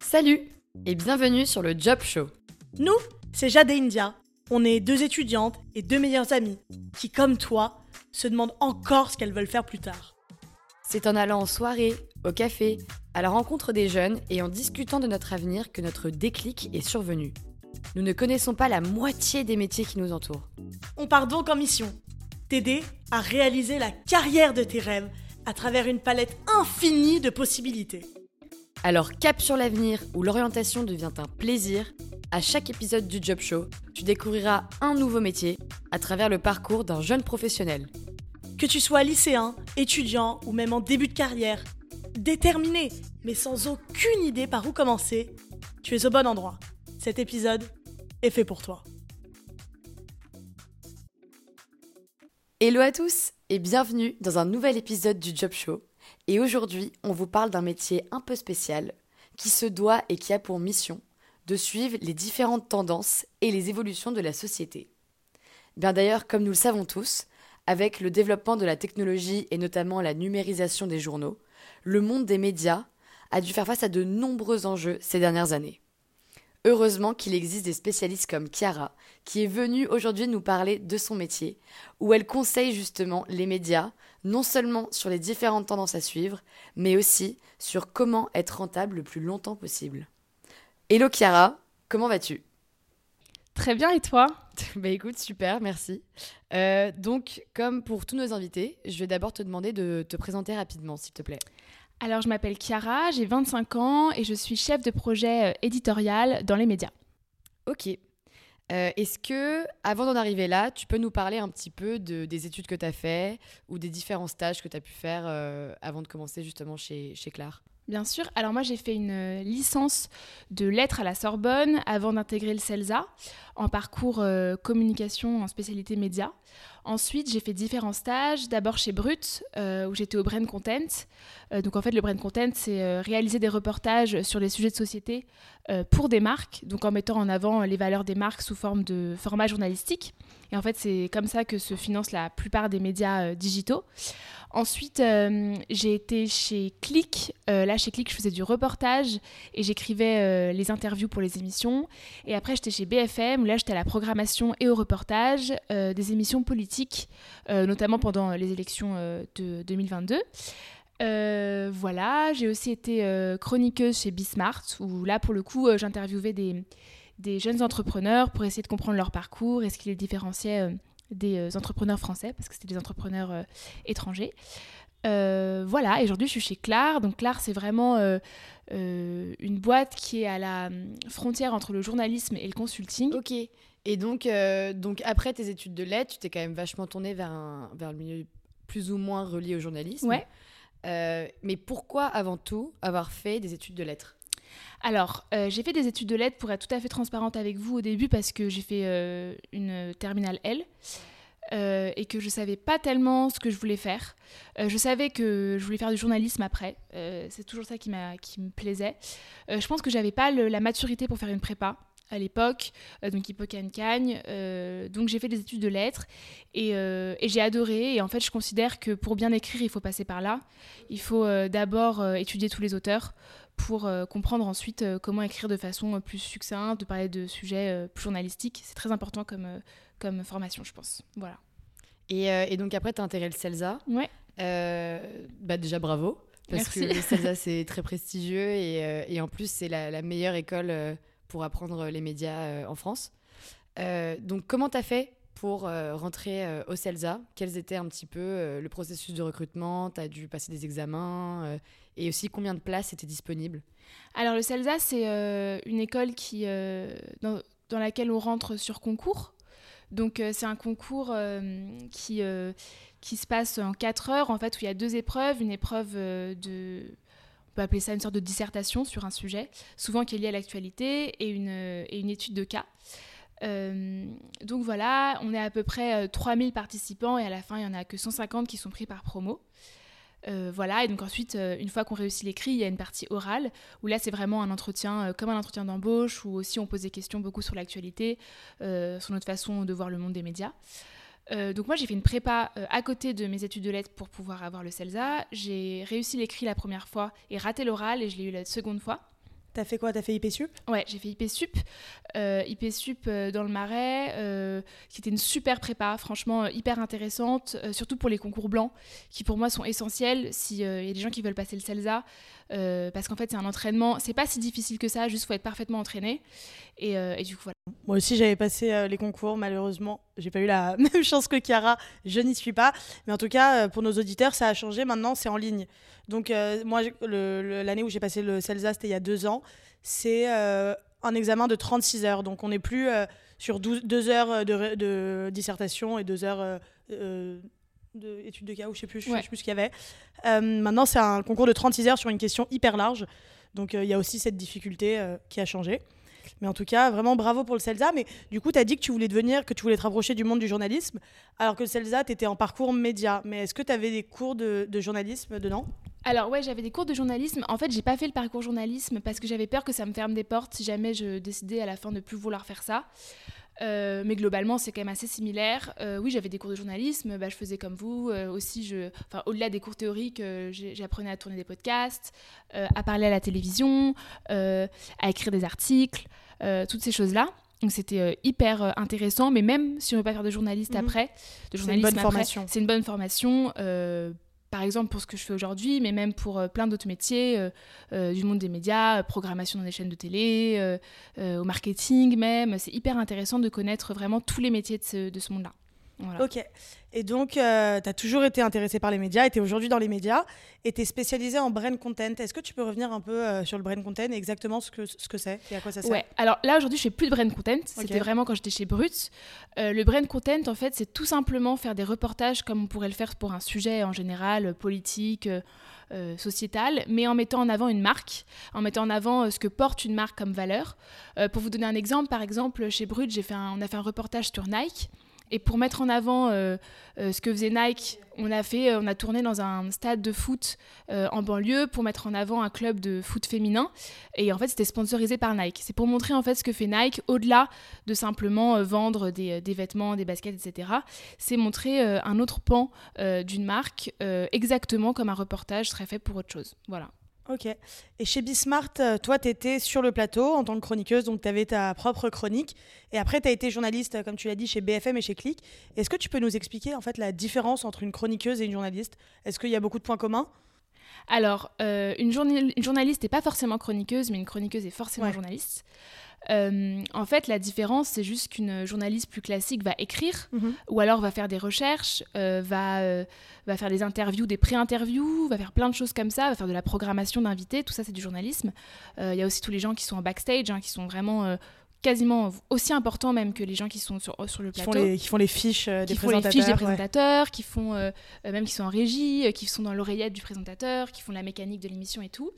Salut et bienvenue sur le Job Show. Nous, c'est Jade et India. On est deux étudiantes et deux meilleures amies qui, comme toi, se demandent encore ce qu'elles veulent faire plus tard. C'est en allant en soirée, au café, à la rencontre des jeunes et en discutant de notre avenir que notre déclic est survenu. Nous ne connaissons pas la moitié des métiers qui nous entourent. On part donc en mission t'aider à réaliser la carrière de tes rêves à travers une palette infinie de possibilités. Alors cap sur l'avenir où l'orientation devient un plaisir, à chaque épisode du Job Show, tu découvriras un nouveau métier à travers le parcours d'un jeune professionnel. Que tu sois lycéen, étudiant ou même en début de carrière, déterminé mais sans aucune idée par où commencer, tu es au bon endroit. Cet épisode est fait pour toi. Hello à tous et bienvenue dans un nouvel épisode du Job Show. Et aujourd'hui, on vous parle d'un métier un peu spécial qui se doit et qui a pour mission de suivre les différentes tendances et les évolutions de la société. Bien d'ailleurs, comme nous le savons tous, avec le développement de la technologie et notamment la numérisation des journaux, le monde des médias a dû faire face à de nombreux enjeux ces dernières années. Heureusement qu'il existe des spécialistes comme Chiara, qui est venue aujourd'hui nous parler de son métier, où elle conseille justement les médias, non seulement sur les différentes tendances à suivre, mais aussi sur comment être rentable le plus longtemps possible. Hello Chiara, comment vas-tu? Très bien, et toi? Bah écoute, super, merci. Euh, donc, comme pour tous nos invités, je vais d'abord te demander de te présenter rapidement, s'il te plaît. Alors, je m'appelle Chiara, j'ai 25 ans et je suis chef de projet euh, éditorial dans les médias. Ok. Euh, est-ce que, avant d'en arriver là, tu peux nous parler un petit peu de, des études que tu as fait ou des différents stages que tu as pu faire euh, avant de commencer justement chez, chez Claire Bien sûr. Alors moi, j'ai fait une licence de lettres à la Sorbonne avant d'intégrer le CELSA en parcours communication en spécialité médias. Ensuite, j'ai fait différents stages. D'abord chez Brut, euh, où j'étais au Brain Content. Euh, donc en fait, le Brain Content, c'est euh, réaliser des reportages sur des sujets de société pour des marques, donc en mettant en avant les valeurs des marques sous forme de format journalistique. Et en fait, c'est comme ça que se financent la plupart des médias digitaux. Ensuite, j'ai été chez Click. Là, chez Click, je faisais du reportage et j'écrivais les interviews pour les émissions. Et après, j'étais chez BFM, où là, j'étais à la programmation et au reportage des émissions politiques, notamment pendant les élections de 2022. voilà, j'ai aussi été chroniqueuse chez Bismart, où là, pour le coup, j'interviewais des, jeunes entrepreneurs pour essayer de comprendre leur parcours et ce qui les différenciait des euh, entrepreneurs français, parce que c'était des entrepreneurs euh, étrangers. Euh, voilà, et aujourd'hui je suis chez Clar. Donc Clar, c'est vraiment une boîte qui est à la hum, frontière entre le journalisme et le consulting. Ok. Et donc, donc après tes études de lettres, tu t'es quand même vachement tournée vers, un, vers le milieu plus ou moins relié au journalisme. Ouais. mais pourquoi avant tout avoir fait des études de lettres? Alors, euh, j'ai fait des études de lettres pour être tout à fait transparente avec vous au début parce que j'ai fait euh, une terminale L. Euh, et que je savais pas tellement ce que je voulais faire. je savais que je voulais faire du journalisme après. c'est toujours ça qui, qui me plaisait. je pense que j'avais pas la maturité pour faire une prépa à l'époque, donc Hippocane Cagne. donc j'ai fait des études de lettres et, et j'ai adoré. Et en fait, je considère que pour bien écrire, il faut passer par là. Il faut d'abord étudier tous les auteurs pour euh, comprendre ensuite euh, comment écrire de façon euh, plus succincte, de parler de sujets plus journalistiques. C'est très important comme, comme formation, je pense. Voilà. Et, et donc après, tu as intégré le CELSA. Ouais. bah déjà, bravo. Parce que le CELSA, c'est très prestigieux et, et en plus, c'est la, la, meilleure école pour apprendre les médias en France. donc, comment tu as fait pour rentrer au CELSA? Quels étaient un petit peu le processus de recrutement? Tu as dû passer des examens et aussi combien de places étaient disponibles? Alors le CELSA, c'est euh, une école qui, euh, dans, laquelle on rentre sur concours. Donc euh, c'est un concours qui, qui se passe en 4 heures, en fait, où il y a deux épreuves. Une épreuve de... On peut appeler ça une sorte de dissertation sur un sujet, souvent qui est lié à l'actualité, et une, une étude de cas. donc voilà, on est à peu près 3000 participants et à la fin, il n'y en a que 150 qui sont pris par promo. Euh, voilà, et donc ensuite, euh, une fois qu'on réussit l'écrit, il y a une partie orale, où là c'est vraiment un entretien euh, comme un entretien d'embauche, où aussi on pose des questions beaucoup sur l'actualité, sur notre façon de voir le monde des médias. Euh, donc moi j'ai fait une prépa euh, à côté de mes études de lettres pour pouvoir avoir le CELSA. J'ai réussi l'écrit la première fois et raté l'oral et je l'ai eu la seconde fois. T'as fait quoi? T'as fait IP Sup? Ouais, j'ai fait IP Sup, euh, IP Sup dans le Marais, qui était une super prépa, franchement hyper intéressante, surtout pour les concours blancs, qui pour moi sont essentiels s'il y a des gens qui veulent passer le CELSA. Euh, parce qu'en fait c'est un entraînement, c'est pas si difficile que ça, juste faut être parfaitement entraîné. Et, euh, du coup voilà. Moi aussi j'avais passé euh, les concours, malheureusement j'ai pas eu la même chance que Chiara, je n'y suis pas. Mais en tout cas pour nos auditeurs ça a changé, maintenant c'est en ligne. Donc moi l'année où j'ai passé le CELSA c'était il y a deux ans, c'est un examen de 36 heures, donc on n'est plus sur 12, deux heures de, dissertation et deux heures d'études de cas ou je sais plus, je sais plus ce qu'il y avait. Euh, maintenant, c'est un concours de 36 heures sur une question hyper large. Donc, euh, il y a aussi cette difficulté euh, qui a changé. Mais en tout cas, vraiment bravo pour le CELSA. Mais du coup, tu as dit que tu voulais devenir, que tu voulais te rapprocher du monde du journalisme, alors que le CELSA, tu étais en parcours média. Mais est-ce que tu avais des cours de, de journalisme dedans? Alors ouais, j'avais des cours de journalisme. En fait, j'ai pas fait le parcours journalisme parce que j'avais peur que ça me ferme des portes si jamais je décidais à la fin de plus vouloir faire ça. Euh, mais globalement, c'est quand même assez similaire. Euh, oui, j'avais des cours de journalisme, bah, je faisais comme vous. Euh, aussi, je, au-delà des cours théoriques, j'apprenais à tourner des podcasts, à parler à la télévision, à écrire des articles, toutes ces choses-là. Donc c'était hyper intéressant, mais même si on ne veut pas faire de journaliste mhm. après, de journalisme c'est une bonne formation. C'est une bonne formation par exemple pour ce que je fais aujourd'hui, mais même pour euh, plein d'autres métiers euh, euh, du monde des médias, programmation dans des chaînes de télé, au marketing même. C'est hyper intéressant de connaître vraiment tous les métiers de ce monde-là. Ok. Et donc, euh, tu as toujours été intéressé par les médias, et tu es aujourd'hui dans les médias, et tu es spécialisé en brain content. Est-ce que tu peux revenir un peu euh, sur le brain content et exactement ce que ce que c'est et à quoi ça sert? Ouais, alors là aujourd'hui, je fais plus de brain content. C'était vraiment quand j'étais chez Brut. Euh, le brain content, en fait, c'est tout simplement faire des reportages comme on pourrait le faire pour un sujet en général, politique. sociétal, mais en mettant en avant une marque, en mettant en avant ce que porte une marque comme valeur. pour vous donner un exemple, par exemple, chez Brut, j'ai fait on a fait un reportage sur Nike. Et pour mettre en avant euh, euh, ce que faisait Nike, on a, fait, euh, on a tourné dans un stade de foot en banlieue pour mettre en avant un club de foot féminin. Et en fait, c'était sponsorisé par Nike. C'est pour montrer en fait ce que fait Nike au-delà de simplement vendre des, des, vêtements, des baskets, etc. C'est montrer un autre pan d'une marque exactement comme un reportage serait fait pour autre chose. Voilà. Ok. Et chez Bismart, euh, toi, tu étais sur le plateau en tant que chroniqueuse, donc tu avais ta propre chronique. Et après, tu as été journaliste, euh, comme tu l'as dit, chez BFM et chez Click. Est-ce que tu peux nous expliquer en fait la différence entre une chroniqueuse et une journaliste? Est-ce qu'il y a beaucoup de points communs? Alors, euh, une, journaliste n'est pas forcément chroniqueuse, mais une chroniqueuse est forcément journaliste. Euh, en fait, la différence, c'est juste qu'une journaliste plus classique va écrire, mhm. ou alors va faire des recherches, euh, va, euh, va faire des interviews, des pré-interviews, va faire plein de choses comme ça, va faire de la programmation d'invités, tout ça c'est du journalisme. Il y a aussi tous les gens qui sont en backstage, hein, qui sont vraiment quasiment aussi important même que les gens qui sont sur, sur le plateau. Qui font les, qui font les fiches des qui présentateurs. Font les fiches des présentateurs, qui font, même qui sont en régie, qui sont dans l'oreillette du présentateur, qui font la mécanique de l'émission et tout.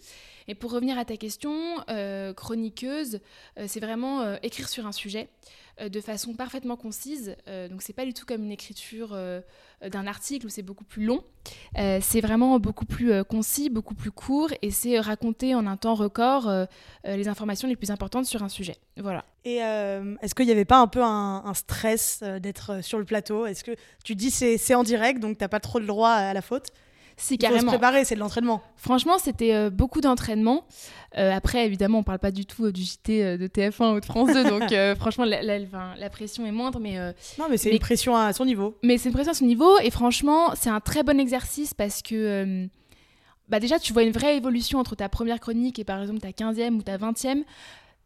Et pour revenir à ta question, euh, chroniqueuse, euh, c'est vraiment euh, écrire sur un sujet de façon parfaitement concise. donc c'est pas du tout comme une écriture d'un article où c'est beaucoup plus long. c'est vraiment beaucoup plus concis, beaucoup plus court, et c'est raconter en un temps record les informations les plus importantes sur un sujet. Voilà. Et est-ce qu'il n'y avait pas un peu un, stress d'être sur le plateau? Est-ce que tu dis c'est en direct, donc tu n'as pas trop le droit à la faute? Si, carrément. Il faut se préparer, c'est de l'entraînement. Franchement, c'était euh, beaucoup d'entraînement. Euh, après, évidemment, on parle pas du tout euh, du JT de TF1 ou de France 2, donc franchement, la, la, pression est moindre. Mais, non, mais c'est une pression à son niveau. Mais c'est une pression à son niveau, et franchement, c'est un très bon exercice parce que bah déjà, tu vois une vraie évolution entre ta première chronique et par exemple ta 15e ou ta 20e,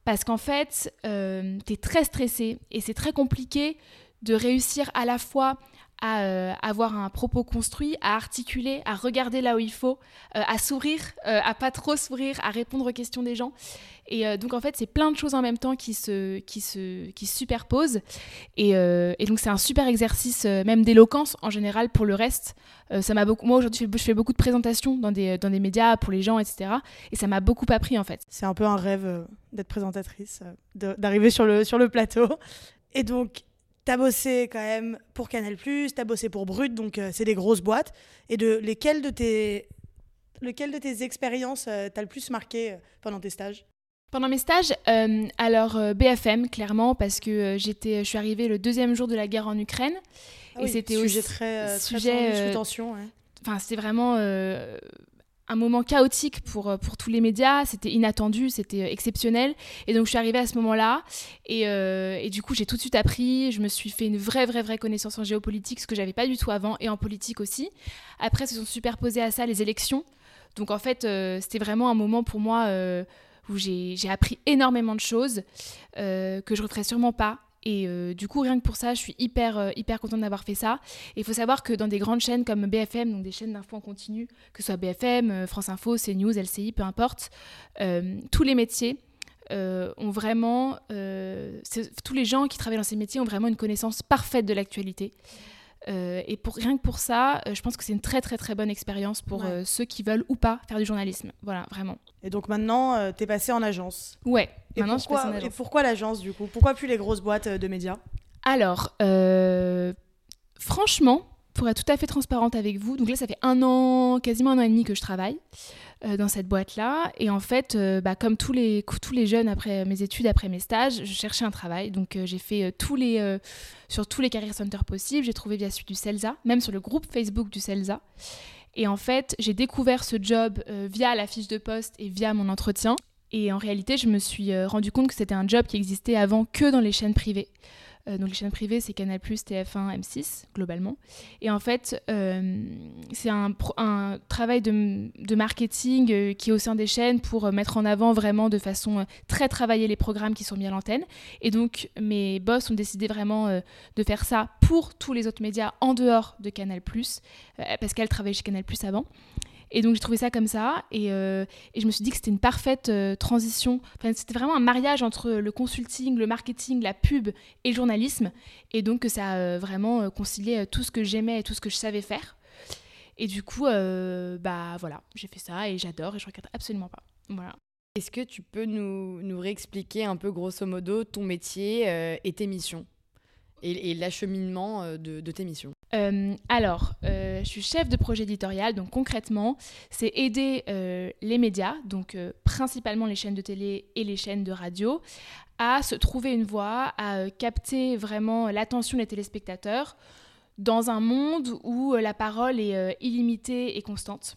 parce qu'en fait, tu es très stressé, et c'est très compliqué de réussir à la fois à euh, avoir un propos construit, à articuler, à regarder là où il faut, euh, à sourire, euh, à pas trop sourire, à répondre aux questions des gens. Et donc en fait, c'est plein de choses en même temps qui se, qui se, qui superposent. Et, donc c'est un super exercice, même d'éloquence en général pour le reste. ça m'a beaucoup. Moi aujourd'hui, je fais beaucoup de présentations dans des, dans des médias pour les gens, etc. Et ça m'a beaucoup appris en fait. C'est un peu un rêve d'être présentatrice, d'arriver sur le, sur le plateau. Et donc, T'as bossé quand même pour Canal+, t'as bossé pour Brut, donc euh, c'est des grosses boîtes. Et de lesquelles de tes, lequel de tes expériences euh, t'as le plus marqué euh, pendant tes stages? Pendant mes stages, alors BFM clairement parce que j'étais, je suis arrivée le deuxième jour de la guerre en Ukraine ah et c'était aussi très, sujet très tension. Enfin, c'était vraiment un moment chaotique pour, euh, pour tous les médias, c'était inattendu, c'était euh, exceptionnel. Et donc je suis arrivée à ce moment-là, et, euh, et, du coup j'ai tout de suite appris, je me suis fait une vraie, vraie, vraie connaissance en géopolitique, ce que j'avais pas du tout avant, et en politique aussi. Après, se sont superposées à ça les élections. Donc en fait, c'était vraiment un moment pour moi où j'ai appris énormément de choses que je referai sûrement pas et euh, du coup, rien que pour ça, je suis hyper, euh, hyper contente d'avoir fait ça. Et il faut savoir que dans des grandes chaînes comme BFM, donc des chaînes d'infos en continu, que ce soit BFM, euh, France Info, CNews, LCI, peu importe, tous les métiers ont vraiment. tous les gens qui travaillent dans ces métiers ont vraiment une connaissance parfaite de l'actualité. Euh, et pour, rien que pour ça, euh, je pense que c'est une très très très bonne expérience pour euh, ceux qui veulent ou pas faire du journalisme. Voilà, vraiment. Et donc maintenant, tu es passé en agence Ouais, et maintenant pourquoi, je suis passée en agence. Et pourquoi l'agence du coup? Pourquoi plus les grosses boîtes de médias? Alors, franchement, pour être tout à fait transparente avec vous, donc là ça fait un an, quasiment un an et demi que je travaille. Euh, dans cette boîte-là. Et en fait, euh, bah, comme tous les, tous les jeunes après mes études, après mes stages, je cherchais un travail. Donc euh, j'ai fait sur tous les career centers possibles. J'ai trouvé via celui du CELSA, même sur le groupe Facebook du CELSA. Et en fait, j'ai découvert ce job via la fiche de poste et via mon entretien. Et en réalité, je me suis rendu compte que c'était un job qui existait avant que dans les chaînes privées. Euh, donc les chaînes privées, c'est Canal+, TF1, M6, globalement. Et en fait, euh, c'est un, travail de, marketing euh, qui est au sein des chaînes pour mettre en avant vraiment de façon très travaillée les programmes qui sont mis à l'antenne. Et donc mes boss ont décidé vraiment de faire ça pour tous les autres médias en dehors de Canal+, parce qu'elle travaillait chez Canal+, avant. Et donc j'ai trouvé ça comme ça et, euh, et, je me suis dit que c'était une parfaite euh, transition. Enfin, c'était vraiment un mariage entre le consulting, le marketing, la pub et le journalisme. Et donc que ça a euh, vraiment concilié tout ce que j'aimais et tout ce que je savais faire. Et du coup, bah voilà, j'ai fait ça et j'adore et je regrette absolument pas. Voilà. Est-ce que tu peux nous, réexpliquer un peu grosso modo ton métier et tes missions? Et, l'acheminement de, de, tes missions Alors, je suis chef de projet éditorial, donc concrètement, c'est aider euh, les médias, donc euh, principalement les chaînes de télé et les chaînes de radio, à se trouver une voie, à euh, capter vraiment l'attention des téléspectateurs dans un monde où la parole est illimitée et constante.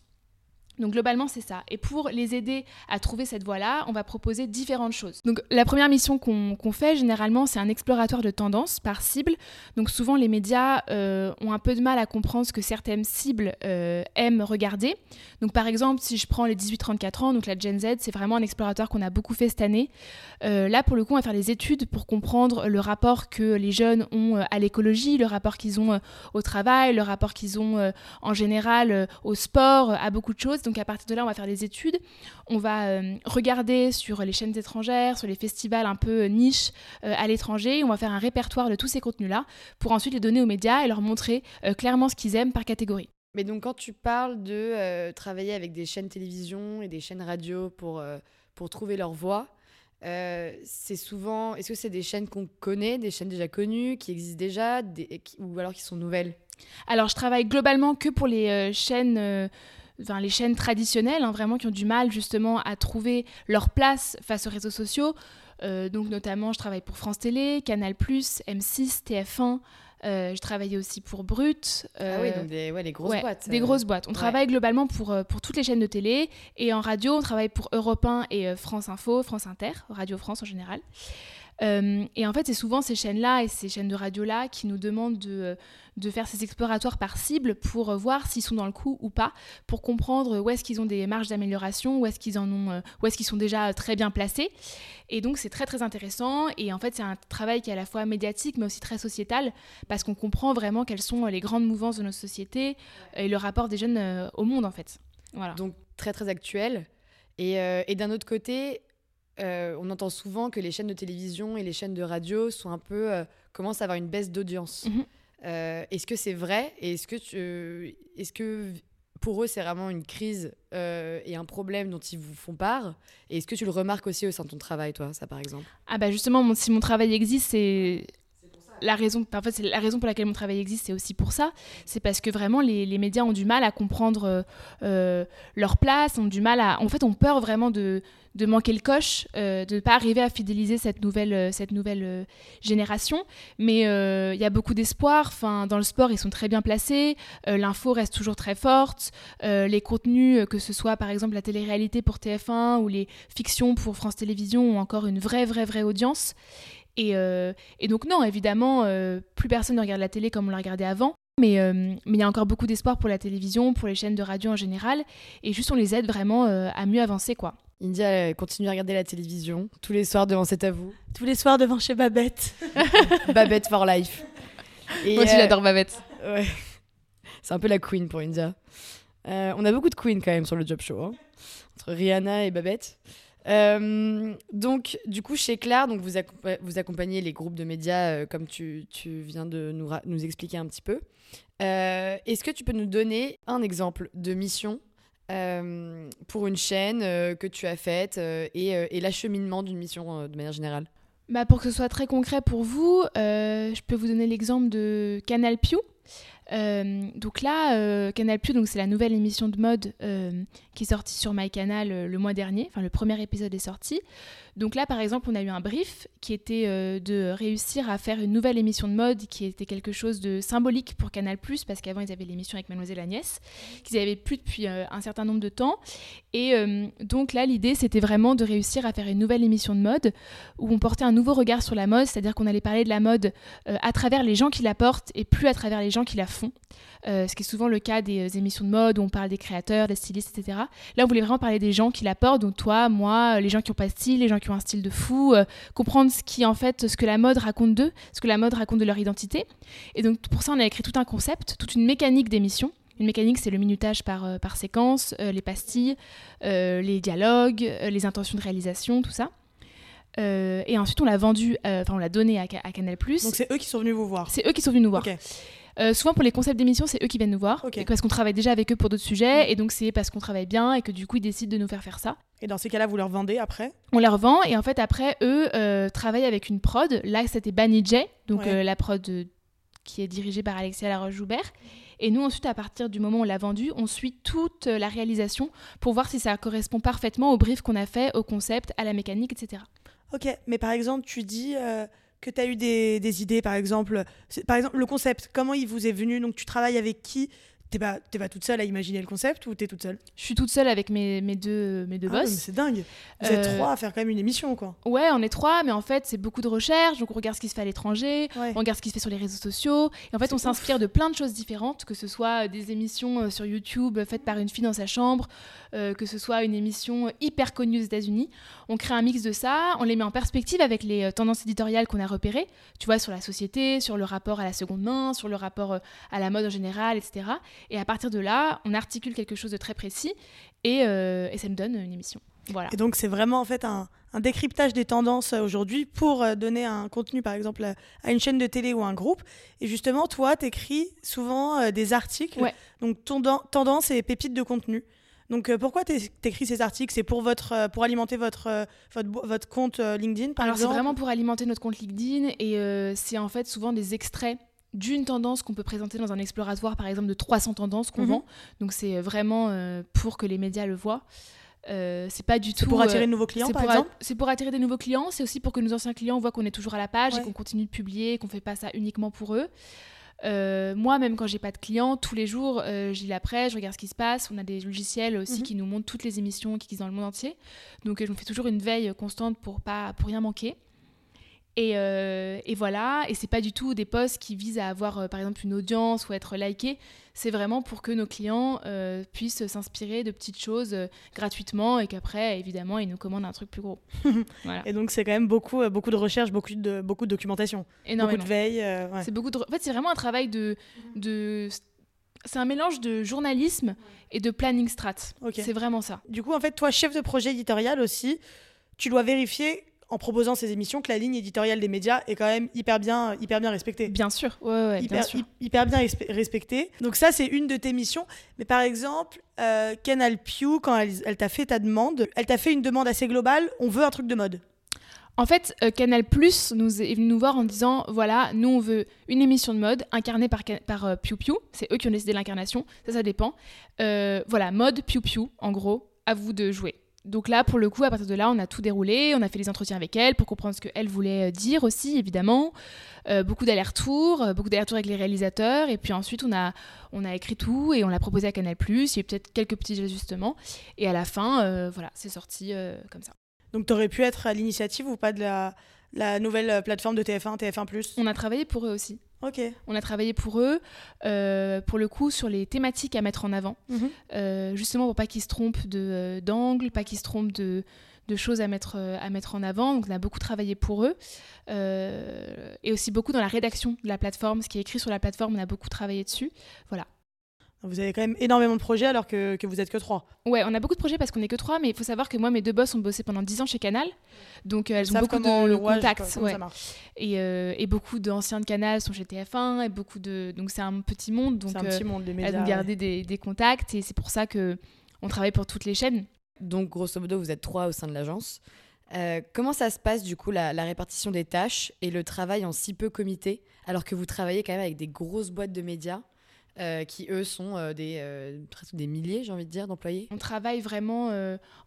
Donc globalement, c'est ça. Et pour les aider à trouver cette voie-là, on va proposer différentes choses. Donc la première mission qu'on fait généralement, c'est un exploratoire de tendance par cible. Donc souvent, les médias euh, ont un peu de mal à comprendre ce que certaines cibles euh, aiment regarder. Donc par exemple, si je prends les 18-34 ans, donc la Gen Z, c'est vraiment un exploratoire qu'on a beaucoup fait cette année. Euh, là, pour le coup, on va faire des études pour comprendre le rapport que les jeunes ont à l'écologie, le rapport qu'ils ont au travail, le rapport qu'ils ont en général au sport, à beaucoup de choses. Donc à partir de là, on va faire des études. On va euh, regarder sur les chaînes étrangères, sur les festivals un peu niche euh, à l'étranger. On va faire un répertoire de tous ces contenus-là pour ensuite les donner aux médias et leur montrer euh, clairement ce qu'ils aiment par catégorie. Mais donc quand tu parles de travailler avec des chaînes télévision et des chaînes radio pour, pour trouver leur voix, c'est souvent. Est-ce que c'est des chaînes qu'on connaît, des chaînes déjà connues, qui existent déjà, ou alors qui sont nouvelles? Alors, je travaille globalement que pour les chaînes enfin, les chaînes traditionnelles, hein, vraiment qui ont du mal justement à trouver leur place face aux réseaux sociaux. Euh, donc notamment, je travaille pour France Télé, Canal+, M6, TF1. Euh, je travaillais aussi pour Brut. Euh, ah oui, donc des, ouais, les grosses boîtes. Des grosses boîtes. On travaille globalement pour, pour toutes les chaînes de télé. Et en radio, on travaille pour Europe 1 et France Info, France Inter, Radio France en général. Euh, et en fait, c'est souvent ces chaînes-là et ces chaînes de radio-là qui nous demandent de, de, faire ces exploratoires par cible pour voir s'ils sont dans le coup ou pas, pour comprendre où est-ce qu'ils ont des marges d'amélioration, où est-ce qu'ils en ont, euh, où est-ce qu'ils sont déjà très bien placés. Et donc, c'est très très intéressant. Et en fait, c'est un travail qui est à la fois médiatique, mais aussi très sociétal, parce qu'on comprend vraiment quelles sont les grandes mouvances de nos sociétés et le rapport des jeunes euh, au monde, en fait. Voilà. Donc, très très actuel. Et d'un autre côté, euh, on entend souvent que les chaînes de télévision et les chaînes de radio sont un peu euh, commencent à avoir une baisse d'audience. Mhm. Euh, est-ce que c'est vrai et est-ce que tu, est-ce que pour eux c'est vraiment une crise et un problème dont ils vous font part? Et est-ce que tu le remarques aussi au sein de ton travail, toi, ça par exemple? Ah bah justement, si mon travail existe, c'est la raison, en fait, la raison pour laquelle mon travail existe, c'est aussi pour ça. C'est parce que vraiment les, les, médias ont du mal à comprendre euh, euh, leur place, ont du mal à, en fait, ont peur vraiment de, de manquer le coche, euh, de ne pas arriver à fidéliser cette nouvelle, cette nouvelle génération. Mais il y a beaucoup d'espoir. Enfin, dans le sport, ils sont très bien placés. L'info reste toujours très forte. les contenus, que ce soit par exemple la télé-réalité pour TF1 ou les fictions pour France Télévisions, ont encore une vraie, vraie, vraie audience. Euh, et, donc non, évidemment, euh, plus personne ne regarde la télé comme on la regardait avant. Euh, mais il y a encore beaucoup d'espoir pour la télévision, pour les chaînes de radio en général. Et juste, on les aide vraiment à mieux avancer, quoi. India continue à regarder la télévision tous les soirs devant C'est à vous. Tous les soirs devant chez Babette. Babette for life. Moi aussi, j'adore Babette. Ouais. C'est un peu la queen pour India. on a beaucoup de queens quand même sur le job show. Hein. Entre Rihanna et Babette. Euh, donc, du coup, chez Claire, donc vous, vous accompagnez les groupes de médias euh, comme tu, viens de nous, expliquer un petit peu. Euh, est-ce que tu peux nous donner un exemple de mission pour une chaîne que tu as faite et, l'acheminement d'une mission de manière générale? Bah pour que ce soit très concret pour vous, je peux vous donner l'exemple de Canal Pew. Euh, donc là, euh, Canal Plus, c'est la nouvelle émission de mode euh, qui est sortie sur MyCanal le mois dernier. Enfin, le premier épisode est sorti. Donc là, par exemple, on a eu un brief qui était de réussir à faire une nouvelle émission de mode qui était quelque chose de symbolique pour Canal parce qu'avant ils avaient l'émission avec Mademoiselle Agnès, qu'ils n'avaient plus depuis un certain nombre de temps. Et donc là, l'idée c'était vraiment de réussir à faire une nouvelle émission de mode où on portait un nouveau regard sur la mode, c'est-à-dire qu'on allait parler de la mode à travers les gens qui la portent et plus à travers les gens qui la font euh, ce qui est souvent le cas des euh, émissions de mode où on parle des créateurs, des stylistes, etc. Là, on voulait vraiment parler des gens qui la portent, donc toi, moi, euh, les gens qui de style, les gens qui ont un style de fou, comprendre ce qui, en fait, ce que la mode raconte d'eux, ce que la mode raconte de leur identité. Et donc, pour ça, on a écrit tout un concept, toute une mécanique d'émission. Une mécanique, c'est le minutage par, par séquence, les pastilles, les dialogues, les intentions de réalisation, tout ça. et ensuite, on l'a vendu, enfin, on l'a donné à, à Canal+. Donc, c'est eux qui sont venus vous voir C'est eux qui sont venus nous voir. Euh, souvent pour les concepts d'émission, c'est eux qui viennent nous voir. Parce qu'on travaille déjà avec eux pour d'autres sujets. Mm. Et donc c'est parce qu'on travaille bien et que du coup ils décident de nous faire faire ça. Et dans ces cas-là, vous leur vendez après? On leur vend et en fait après eux euh, travaillent avec une prod. Là c'était Banny J, donc euh, la prod qui est dirigée par Alexia Laroche-Joubert. Et nous, ensuite, à partir du moment où on l'a vendu, on suit toute la réalisation pour voir si ça correspond parfaitement au brief qu'on a fait, au concept, à la mécanique, etc. Ok, mais par exemple, tu dis que tu as eu des, des, idées, par exemple Par exemple, le concept, comment il vous est venu? Donc, tu travailles avec qui? T'es pas, pas toute seule à imaginer le concept ou t'es toute seule? Je suis toute seule avec mes, mes deux, mes deux ah boss. c'est dingue. Vous êtes euh, trois à faire quand même une émission, quoi. Ouais, on est trois, mais en fait, c'est beaucoup de recherches. Donc, on regarde ce qui se fait à l'étranger, on regarde ce qui se fait sur les réseaux sociaux. Et en fait, on s'inspire de plein de choses différentes, que ce soit des émissions euh, sur YouTube faites par une fille dans sa chambre, euh, que ce soit une émission hyper connue aux États-Unis. On crée un mix de ça, on les met en perspective avec les tendances éditoriales qu'on a repérées, tu vois, sur la société, sur le rapport à la seconde main, sur le rapport à la mode en général, etc. Et à partir de là, on articule quelque chose de très précis et, euh, ça nous donne une émission. Voilà. Et donc c'est vraiment en fait un, décryptage des tendances euh, aujourd'hui pour euh, donner un contenu par exemple à une chaîne de télé ou un groupe. Et justement, toi, tu écris souvent des articles, donc tendance et pépites de contenu. Donc pourquoi tu écris ces articles? C'est pour, votre, pour alimenter votre, votre, votre, compte LinkedIn par Alors c'est vraiment pour alimenter notre compte LinkedIn et c'est en fait souvent des extraits d'une tendance qu'on peut présenter dans un exploratoire, par exemple, de 300 tendances qu'on mhm. vend. Donc c'est vraiment euh, pour que les médias le voient. Euh, c'est pas du tout pour attirer de nouveaux clients par exemple? c'est pour attirer des nouveaux clients c'est aussi pour que nos anciens clients voient qu'on est toujours à la page et qu'on continue de publier qu'on fait pas ça uniquement pour eux euh, moi, même quand j'ai pas de clients, tous les jours, je lis la presse, je regarde ce qui se passe. On a des logiciels aussi mhm. qui nous montrent toutes les émissions qui existent dans le monde entier. Donc, je me fais toujours une veille constante pour pas pour rien manquer. Euh, et, voilà, et c'est pas du tout des posts qui visent à avoir euh, par exemple une audience ou être likés. C'est vraiment pour que nos clients euh, puissent s'inspirer de petites choses gratuitement et qu'après, évidemment, ils nous commandent un truc plus gros. Et donc, c'est quand même beaucoup, beaucoup de recherche, beaucoup de, beaucoup de documentation. Beaucoup de veille. C'est beaucoup En fait, c'est vraiment un travail de. de... C'est un mélange de journalisme et de planning strat. C'est vraiment ça. Du coup, en fait, toi, chef de projet éditorial aussi, tu dois vérifier en proposant ces émissions que la ligne éditoriale des médias est quand même hyper bien, hyper bien respectée. Bien sûr, ouais, hyper, bien sûr. hyper bien respectée. Donc ça, c'est une de tes missions. Mais par exemple, euh, Canal Pew, quand elle, t'a fait ta demande, elle t'a fait une demande assez globale, on veut un truc de mode. En fait, euh, Canal Plus nous est venu nous voir en disant voilà, nous on veut une émission de mode incarnée par, par euh, Piu Piu. C'est eux qui ont décidé l'incarnation, ça, ça dépend. Euh, voilà, mode Piu Piu, en gros, à vous de jouer. Donc là, pour le coup, à partir de là, on a tout déroulé, on a fait les entretiens avec elle pour comprendre ce qu'elle voulait dire aussi, évidemment. beaucoup d'allers-retours, beaucoup d'allers-retours avec les réalisateurs. Et puis ensuite, on a, on a écrit tout et on l'a proposé à Canal+. Il y a eu peut-être quelques petits ajustements. Et à la fin, voilà, c'est sorti comme ça. Donc tu aurais pu être à l'initiative ou pas de la, la nouvelle euh, plateforme de TF1, TF1 On a travaillé pour eux aussi. Ok. On a travaillé pour eux, euh, pour le coup, sur les thématiques à mettre en avant, mhm. euh, justement pour pas qu'ils se trompent de, d'angle, pas qu'ils se trompent de, de choses à mettre, à mettre en avant. Donc on a beaucoup travaillé pour eux. et aussi beaucoup dans la rédaction de la plateforme. Ce qui est écrit sur la plateforme, on a beaucoup travaillé dessus. Voilà. Vous avez quand même énormément de projets alors que, que vous êtes que trois. Ouais, on a beaucoup de projets parce qu'on est que trois, mais il faut savoir que moi, mes deux boss ont bossé pendant dix ans chez Canal. Donc, euh, elles ont beaucoup de contacts. Ouais. Et, euh, et, beaucoup d'anciens de Canal sont chez TF1. Et beaucoup de... Donc, c'est un petit monde. Donc, un petit euh, monde, les médias. Elles ont gardé des, des, contacts. Et c'est pour ça qu'on travaille pour toutes les chaînes. Donc, grosso modo, vous êtes trois au sein de l'agence. comment ça se passe, du coup, la, la répartition des tâches et le travail en si peu comité, alors que vous travaillez quand même avec des grosses boîtes de médias? Euh, qui eux sont euh, des, euh, des milliers, j'ai envie de dire, d'employés. On travaille vraiment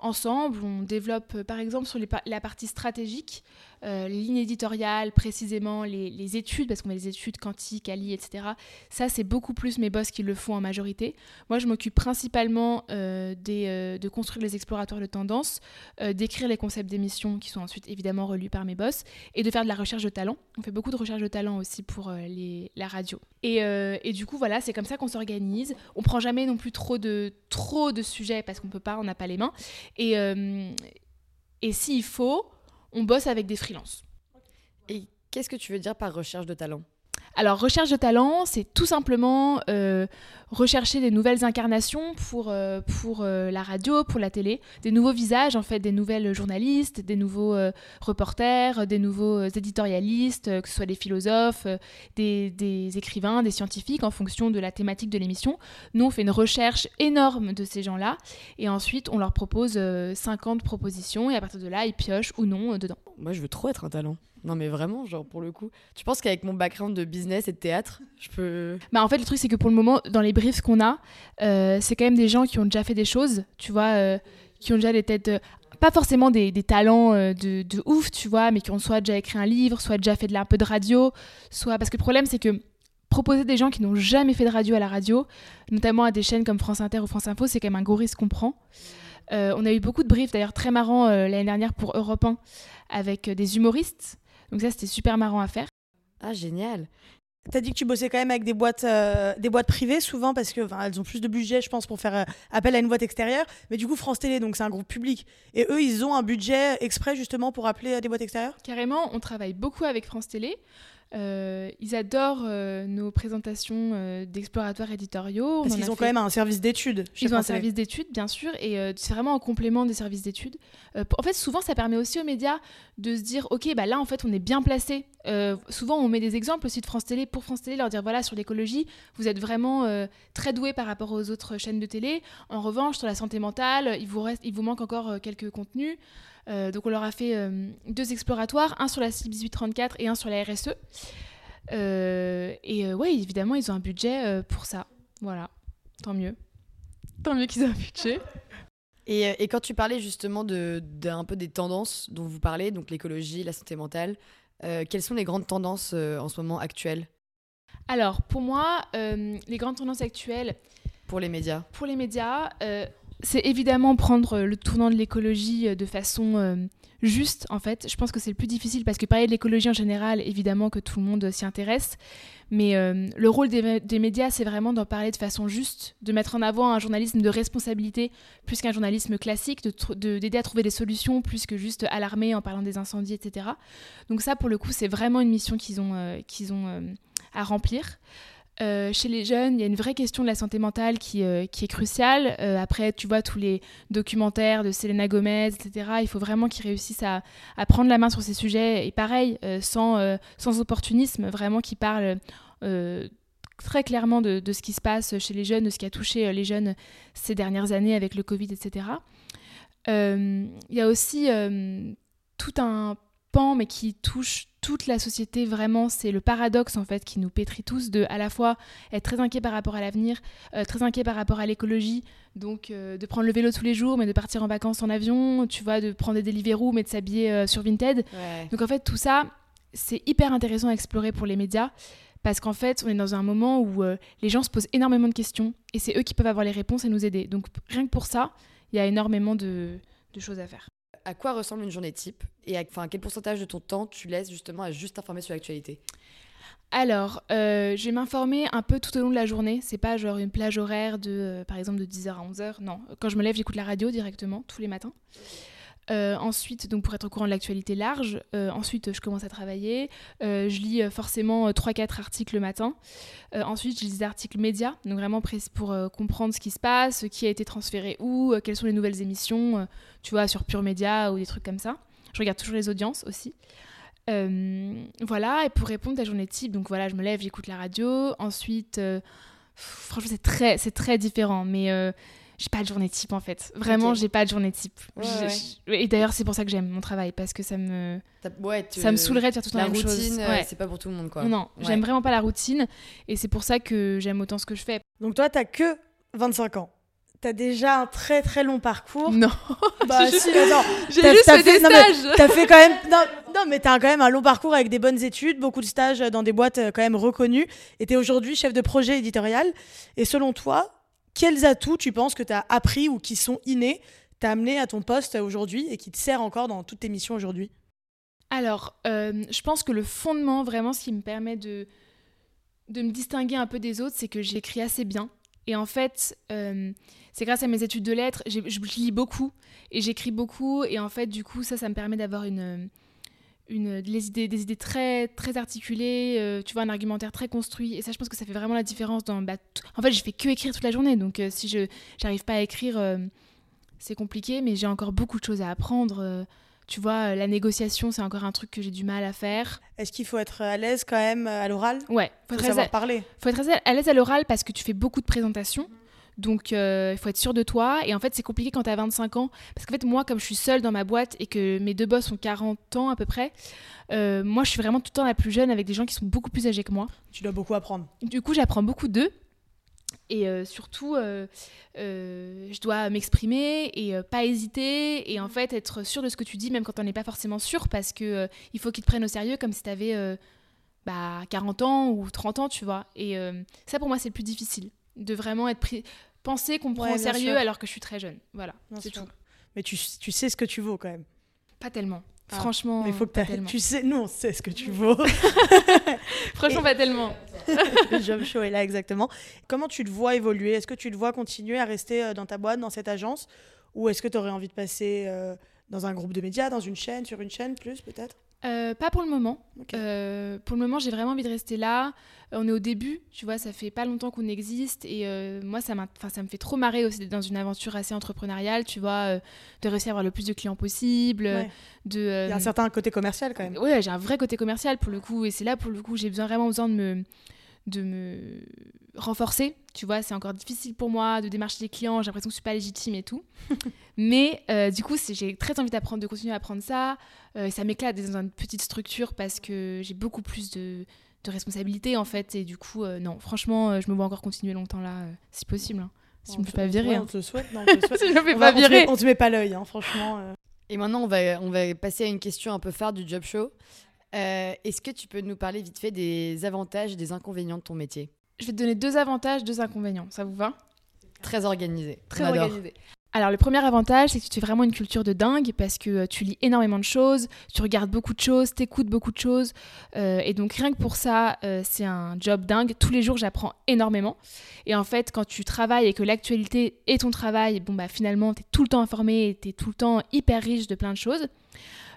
ensemble, on développe par exemple sur la partie stratégique, les lignes éditoriales, précisément les, les études, parce qu'on a les études quantiques, Ali, etc. Ça, c'est beaucoup plus mes boss qui le font en majorité. Moi, je m'occupe principalement des, de construire les exploratoires de tendance, d'écrire les concepts d'émissions qui sont ensuite évidemment relus par mes boss, et de faire de la recherche de talent. On fait beaucoup de recherche de talent aussi pour les, la radio. Et, et du coup, voilà, c'est comme comme ça qu'on s'organise. On prend jamais non plus trop de, trop de sujets parce qu'on peut pas, on n'a pas les mains. Et, euh, et s'il faut, on bosse avec des freelances. Et qu'est-ce que tu veux dire par recherche de talent? Alors, recherche de talent, c'est tout simplement euh, rechercher des nouvelles incarnations pour, euh, pour euh, la radio, pour la télé, des nouveaux visages, en fait, des nouvelles journalistes, des nouveaux reporters, des nouveaux éditorialistes, que ce soit des philosophes, des, des, écrivains, des scientifiques, en fonction de la thématique de l'émission. Nous, on fait une recherche énorme de ces gens-là, et ensuite, on leur propose 50 propositions, et à partir de là, ils piochent ou non dedans. Moi, je veux trop être un talent. Non, mais vraiment, genre pour le coup. Tu penses qu'avec mon background de business et de théâtre, je peux. Bah, en fait, le truc, c'est que pour le moment, dans les briefs qu'on a, euh, c'est quand même des gens qui ont déjà fait des choses, tu vois, euh, qui ont déjà des têtes. Euh, pas forcément des, talents de, de, ouf, tu vois, mais qui ont soit déjà écrit un livre, soit déjà fait de, un peu de radio, soit. Parce que le problème, c'est que proposer des gens qui n'ont jamais fait de radio à la radio, notamment à des chaînes comme France Inter ou France Info, c'est quand même un gros risque qu'on prend. on a eu beaucoup de briefs, d'ailleurs très marrants l'année dernière pour Europe 1, avec des humoristes donc ça, c'était super marrant à faire. Ah, génial. T'as dit que tu bossais quand même avec des boîtes, euh, des boîtes privées souvent parce que elles ont plus de budget, je pense, pour faire euh, appel à une boîte extérieure. Mais du coup, France Télé, donc c'est un groupe public, et eux, ils ont un budget exprès justement pour appeler à des boîtes extérieures? Carrément, on travaille beaucoup avec France Télé. Euh, ils adorent euh, nos présentations euh, d'explorateurs éditoriaux. Parce qu'ils ont quand même un service d'études. Ils ont un service d'études, bien sûr, et c'est vraiment un complément des services d'études. en fait, souvent, ça permet aussi aux médias de se dire, ok, bah là, en fait, on est bien placé. souvent, on met des exemples aussi de France Télé pour France Télé, leur dire, voilà, sur l'écologie, vous êtes vraiment très doué par rapport aux autres chaînes de télé. En revanche, sur la santé mentale, il vous, reste, il vous manque encore quelques contenus. Euh, donc on leur a fait euh, deux exploratoires, un sur la CIB 1834 et un sur la RSE. Euh, et ouais, évidemment, ils ont un budget pour ça. Voilà, tant mieux. Tant mieux qu'ils aient un budget. Et, et, quand tu parlais justement de, un peu des tendances dont vous parlez, donc l'écologie, la santé mentale, quelles sont les grandes tendances en ce moment actuelles? Alors, pour moi, les grandes tendances actuelles... Pour les médias Pour les médias, c'est évidemment prendre le tournant de l'écologie euh, de façon euh, juste, en fait. Je pense que c'est le plus difficile parce que parler de l'écologie en général, évidemment que tout le monde s'y intéresse. Mais euh, le rôle des, médias, c'est vraiment d'en parler de façon juste, de mettre en avant un journalisme de responsabilité plus qu'un journalisme classique, d'aider de, à trouver des solutions plus que juste alarmer en parlant des incendies, etc. Donc ça, pour le coup, c'est vraiment une mission qu'ils ont à remplir. Euh, chez les jeunes, il y a une vraie question de la santé mentale qui, euh, qui est cruciale. Euh, après, tu vois, tous les documentaires de Selena Gomez, etc., il faut vraiment qu'ils réussissent à, à, prendre la main sur ces sujets. Et pareil, sans, sans opportunisme, vraiment qu'ils parlent très clairement de, de, ce qui se passe chez les jeunes, de ce qui a touché les jeunes ces dernières années avec le Covid, etc. Il y a aussi tout un pan, mais qui touche toute la société vraiment. C'est le paradoxe en fait qui nous pétrit tous de à la fois être très inquiet par rapport à l'avenir, euh, très inquiet par rapport à l'écologie, donc euh, de prendre le vélo tous les jours, mais de partir en vacances en avion, tu vois, de prendre des Deliveroo, mais de s'habiller euh, sur Vinted. Donc en fait tout ça, c'est hyper intéressant à explorer pour les médias. Parce qu'en fait, on est dans un moment où les gens se posent énormément de questions et c'est eux qui peuvent avoir les réponses et nous aider. Donc rien que pour ça, il y a énormément de choses à faire à quoi ressemble une journée type et à, quel pourcentage de ton temps tu laisses justement à juste informer sur l'actualité? Alors, euh, je vais m'informer un peu tout au long de la journée. C'est pas genre une plage horaire de, euh, par exemple, de 10h à 11h. Non, quand je me lève, j'écoute la radio directement, tous les matins. Euh, ensuite, donc pour être au courant de l'actualité large, euh, ensuite je commence à travailler. Euh, je lis forcément 3-4 articles le matin. ensuite, je lis des articles médias, donc vraiment pour comprendre ce qui se passe, qui a été transféré où, quelles sont les nouvelles émissions, tu vois, sur Pure Média ou des trucs comme ça. Je regarde toujours les audiences aussi. voilà, et pour répondre à la journée type, donc voilà, je me lève, j'écoute la radio. Ensuite, franchement, c'est très, très différent, mais j'ai pas de journée type en fait. Vraiment, j'ai pas de journée type. Et d'ailleurs, c'est pour ça que j'aime mon travail parce que ça me ça me saoulerait de faire tout le temps la, même routine. c'est pas pour tout le monde quoi. Non, j'aime vraiment pas la routine et c'est pour ça que j'aime autant ce que je fais. Donc toi, t'as que 25 ans. T'as déjà un très très long parcours. Non. Bah si, J'ai juste fait, des stages. T'as fait quand même. Non, non mais t'as quand même un long parcours avec des bonnes études, beaucoup de stages dans des boîtes euh, quand même reconnues. Et t'es aujourd'hui chef de projet éditorial. Et selon toi, quels atouts tu penses que tu as appris ou qui sont innés, t'as amené à ton poste aujourd'hui et qui te sert encore dans toutes tes missions aujourd'hui? Alors, euh, je pense que le fondement, vraiment, ce qui me permet de, de me distinguer un peu des autres, c'est que j'écris assez bien. Et en fait, euh, c'est grâce à mes études de lettres, je lis beaucoup et j'écris beaucoup. Et en fait, du coup, ça, ça me permet d'avoir une une, des, idées, des idées très, très articulées, euh, tu vois, un argumentaire très construit. Et ça, je pense que ça fait vraiment la différence dans. Bah, en fait, je fais que écrire toute la journée. Donc, euh, si je n'arrive pas à écrire, euh, c'est compliqué. Mais j'ai encore beaucoup de choses à apprendre. tu vois, la négociation, c'est encore un truc que j'ai du mal à faire. Est-ce qu'il faut être à l'aise quand même à l'oral? Ouais. Faut, faut savoir parler. faut être à l'aise à l'oral parce que tu fais beaucoup de présentations. Donc, euh, il faut être sûr de toi. Et en fait, c'est compliqué quand tu as 25 ans. Parce qu'en fait, moi, comme je suis seule dans ma boîte et que mes deux boss ont 40 ans à peu près, euh, moi, je suis vraiment tout le temps la plus jeune avec des gens qui sont beaucoup plus âgés que moi. Tu dois beaucoup apprendre. Du coup, j'apprends beaucoup d'eux. Et euh, surtout, je dois m'exprimer et pas hésiter. Et en fait, être sûr de ce que tu dis, même quand on n'est pas forcément sûr, parce qu'il il faut qu'ils te prennent au sérieux comme si tu avais bah, 40 ans ou 30 ans, tu vois. Et ça, pour moi, c'est le plus difficile de vraiment être pris, penser qu'on me prend au sérieux alors que je suis très jeune. Voilà, c'est tout. Mais tu, tu, sais ce que tu vaux quand même. Pas tellement. Ah. Franchement, il faut que tu sais, nous on sait ce que tu vaux. Franchement, pas tellement. le job show est là exactement. Comment tu te vois évoluer? Est-ce que tu te vois continuer à rester euh, dans ta boîte, dans cette agence? Ou est-ce que tu aurais envie de passer euh, dans un groupe de médias, dans une chaîne, sur une chaîne plus peut-être? Euh, pas pour le moment. Euh, pour le moment, j'ai vraiment envie de rester là. On est au début, tu vois, ça fait pas longtemps qu'on existe. Et euh, moi, ça, ça me fait trop marrer aussi d'être dans une aventure assez entrepreneuriale, tu vois, de réussir à avoir le plus de clients possible. De, Il y a un certain côté commercial quand même. Oui, j'ai un vrai côté commercial pour le coup. Et c'est là, pour le coup, j'ai besoin, vraiment besoin de me, de me renforcer. Tu vois, c'est encore difficile pour moi de démarcher des clients. J'ai l'impression que je suis pas légitime et tout. Mais euh, du coup, j'ai très envie d'apprendre, de continuer à apprendre ça. Euh, ça m'éclate d'être dans une petite structure parce que j'ai beaucoup plus de, de, responsabilités en fait. Et du coup, euh, non, franchement, je me vois encore continuer longtemps là, si possible. Hein. Si on ne me fait pas virer. On te le souhaite. Non, on te le souhaite. si je me fais pas virer. On te, met, pas l'œil, hein, franchement. Et maintenant, on va, on va passer à une question un peu phare du job show. Est-ce que tu peux nous parler vite fait des avantages et des inconvénients de ton métier? Je vais te donner deux avantages, deux inconvénients. Ça vous va? Très organisé. Très organisé. Alors le premier avantage, c'est que tu fais vraiment une culture de dingue parce que euh, tu lis énormément de choses, tu regardes beaucoup de choses, t'écoutes beaucoup de choses. Euh, et donc rien que pour ça, euh, c'est un job dingue. Tous les jours, j'apprends énormément. Et en fait, quand tu travailles et que l'actualité est ton travail, bon bah finalement, tu es tout le temps informé et tu es tout le temps hyper riche de plein de choses.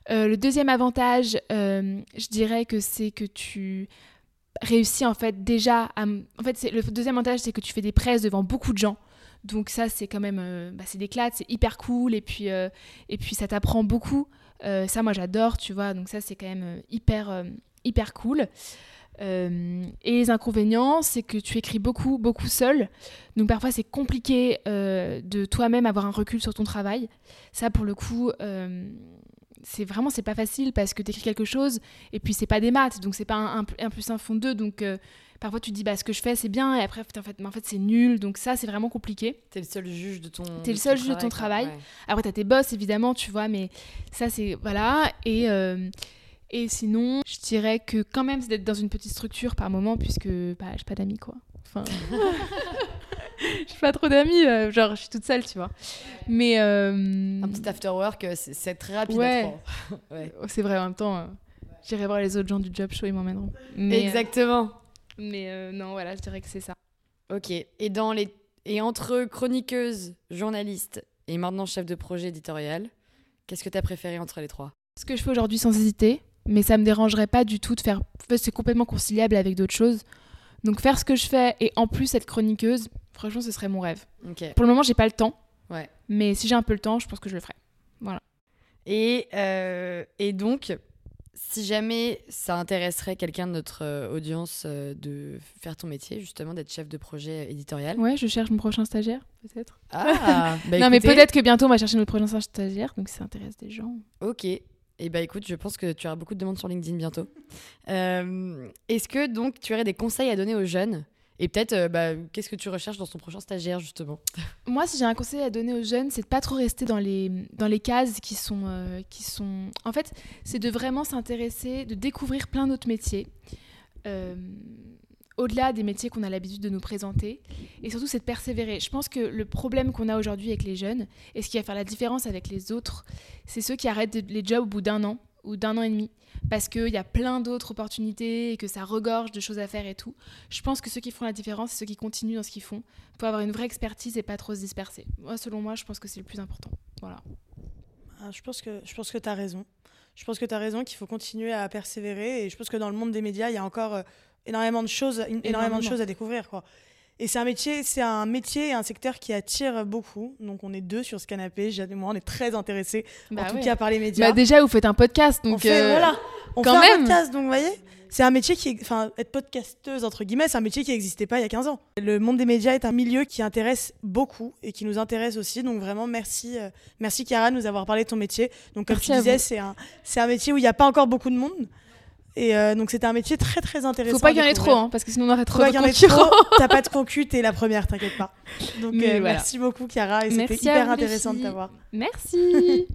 Le deuxième avantage, je dirais que c'est que tu réussis en fait déjà à... En fait, le deuxième avantage, c'est que tu fais des presses devant beaucoup de gens. Donc ça, c'est quand même, euh, bah, c'est d'éclat, c'est hyper cool et puis, euh, et puis ça t'apprend beaucoup. Euh, ça, moi, j'adore, tu vois. Donc ça, c'est quand même hyper, hyper cool. et les inconvénients, c'est que tu écris beaucoup, beaucoup seul. Donc parfois, c'est compliqué de toi-même avoir un recul sur ton travail. Ça, pour le coup, c'est vraiment c'est pas facile parce que tu écris quelque chose et puis c'est pas des maths donc c'est pas un, un, plus un fond deux donc euh, parfois tu te dis bah ce que je fais c'est bien et après en fait, mais en fait c'est nul donc ça c'est vraiment compliqué. T'es le seul juge de ton t'es le seul juge de ton travail après t'as tes boss évidemment tu vois mais ça c'est voilà et euh, et sinon je dirais que quand même c'est d'être dans une petite structure par moment puisque bah j'ai pas d'amis quoi. Enfin j'ai pas trop d'amis, euh, genre je suis toute seule, tu vois. Mais euh, un petit after work, c'est très rapide. Ouais. ouais. C'est vrai en même temps. J'irai voir les autres gens du job show, ils m'emmèneront. Exactement. Mais euh, non, voilà, je dirais que c'est ça. Ok. Et, dans les... et entre chroniqueuse, journaliste et maintenant chef de projet éditorial, qu'est-ce que tu as préféré entre les trois? Ce que je fais aujourd'hui sans hésiter, mais ça me dérangerait pas du tout de faire. C'est complètement conciliable avec d'autres choses. Donc faire ce que je fais et en plus être chroniqueuse, franchement, ce serait mon rêve. Pour le moment, j'ai pas le temps. Ouais. Mais si j'ai un peu le temps, je pense que je le ferai. Voilà. Et, euh, et donc, si jamais ça intéresserait quelqu'un de notre euh, audience euh, de faire ton métier, justement, d'être chef de projet éditorial. Ouais, je cherche mon prochain stagiaire, peut-être. Ah, bah Non, mais peut-être que bientôt on va chercher notre prochain stagiaire, donc ça intéresse des gens. Ok. Et eh bah écoute, je pense que tu auras beaucoup de demandes sur LinkedIn bientôt. Euh, est-ce que donc tu aurais des conseils à donner aux jeunes et peut-être, bah, qu'est-ce que tu recherches dans ton prochain stagiaire, justement? Moi, si j'ai un conseil à donner aux jeunes, c'est de pas trop rester dans les, dans les cases qui sont, euh, qui sont... En fait, c'est de vraiment s'intéresser, de découvrir plein d'autres métiers. Euh, au-delà des métiers qu'on a l'habitude de nous présenter. Et surtout, c'est de persévérer. Je pense que le problème qu'on a aujourd'hui avec les jeunes, et ce qui va faire la différence avec les autres, c'est ceux qui arrêtent les jobs au bout d'un an ou d'un an et demi parce qu'il y a plein d'autres opportunités et que ça regorge de choses à faire et tout. Je pense que ceux qui font la différence, c'est ceux qui continuent dans ce qu'ils font pour avoir une vraie expertise et pas trop se disperser. Moi, selon moi, je pense que c'est le plus important. Voilà. Ah, je pense que, je pense que tu as raison. Je pense que tu as raison qu'il faut continuer à persévérer et je pense que dans le monde des médias, il y a encore euh, énormément de choses, énormément, de choses à découvrir. Quoi. Et c'est un métier, c'est un métier et un secteur qui attire beaucoup. Donc on est deux sur ce canapé. Jade et moi, on est très intéressés, en bah tout cas par les médias. Bah déjà, vous faites un podcast, donc on fait, euh, voilà, on fait un podcast, donc vous voyez. C'est un métier qui, enfin, être podcasteuse entre guillemets, c'est un métier qui n'existait pas il y a 15 ans. Le monde des médias est un milieu qui intéresse beaucoup et qui nous intéresse aussi. Donc vraiment, merci, euh, merci Chiara de nous avoir parlé de ton métier. Donc comme tu disais, c'est un, c'est un métier où il n'y a pas encore beaucoup de monde. Et euh, donc c'était un métier très très intéressant. Faut pas qu'il y en ait trop, hein, parce que sinon on aurait trop de concurrents. T'as pas de concu, t'es la première, t'inquiète pas. Donc euh, merci beaucoup Chiara, et c'était hyper intéressant de t'avoir. Merci.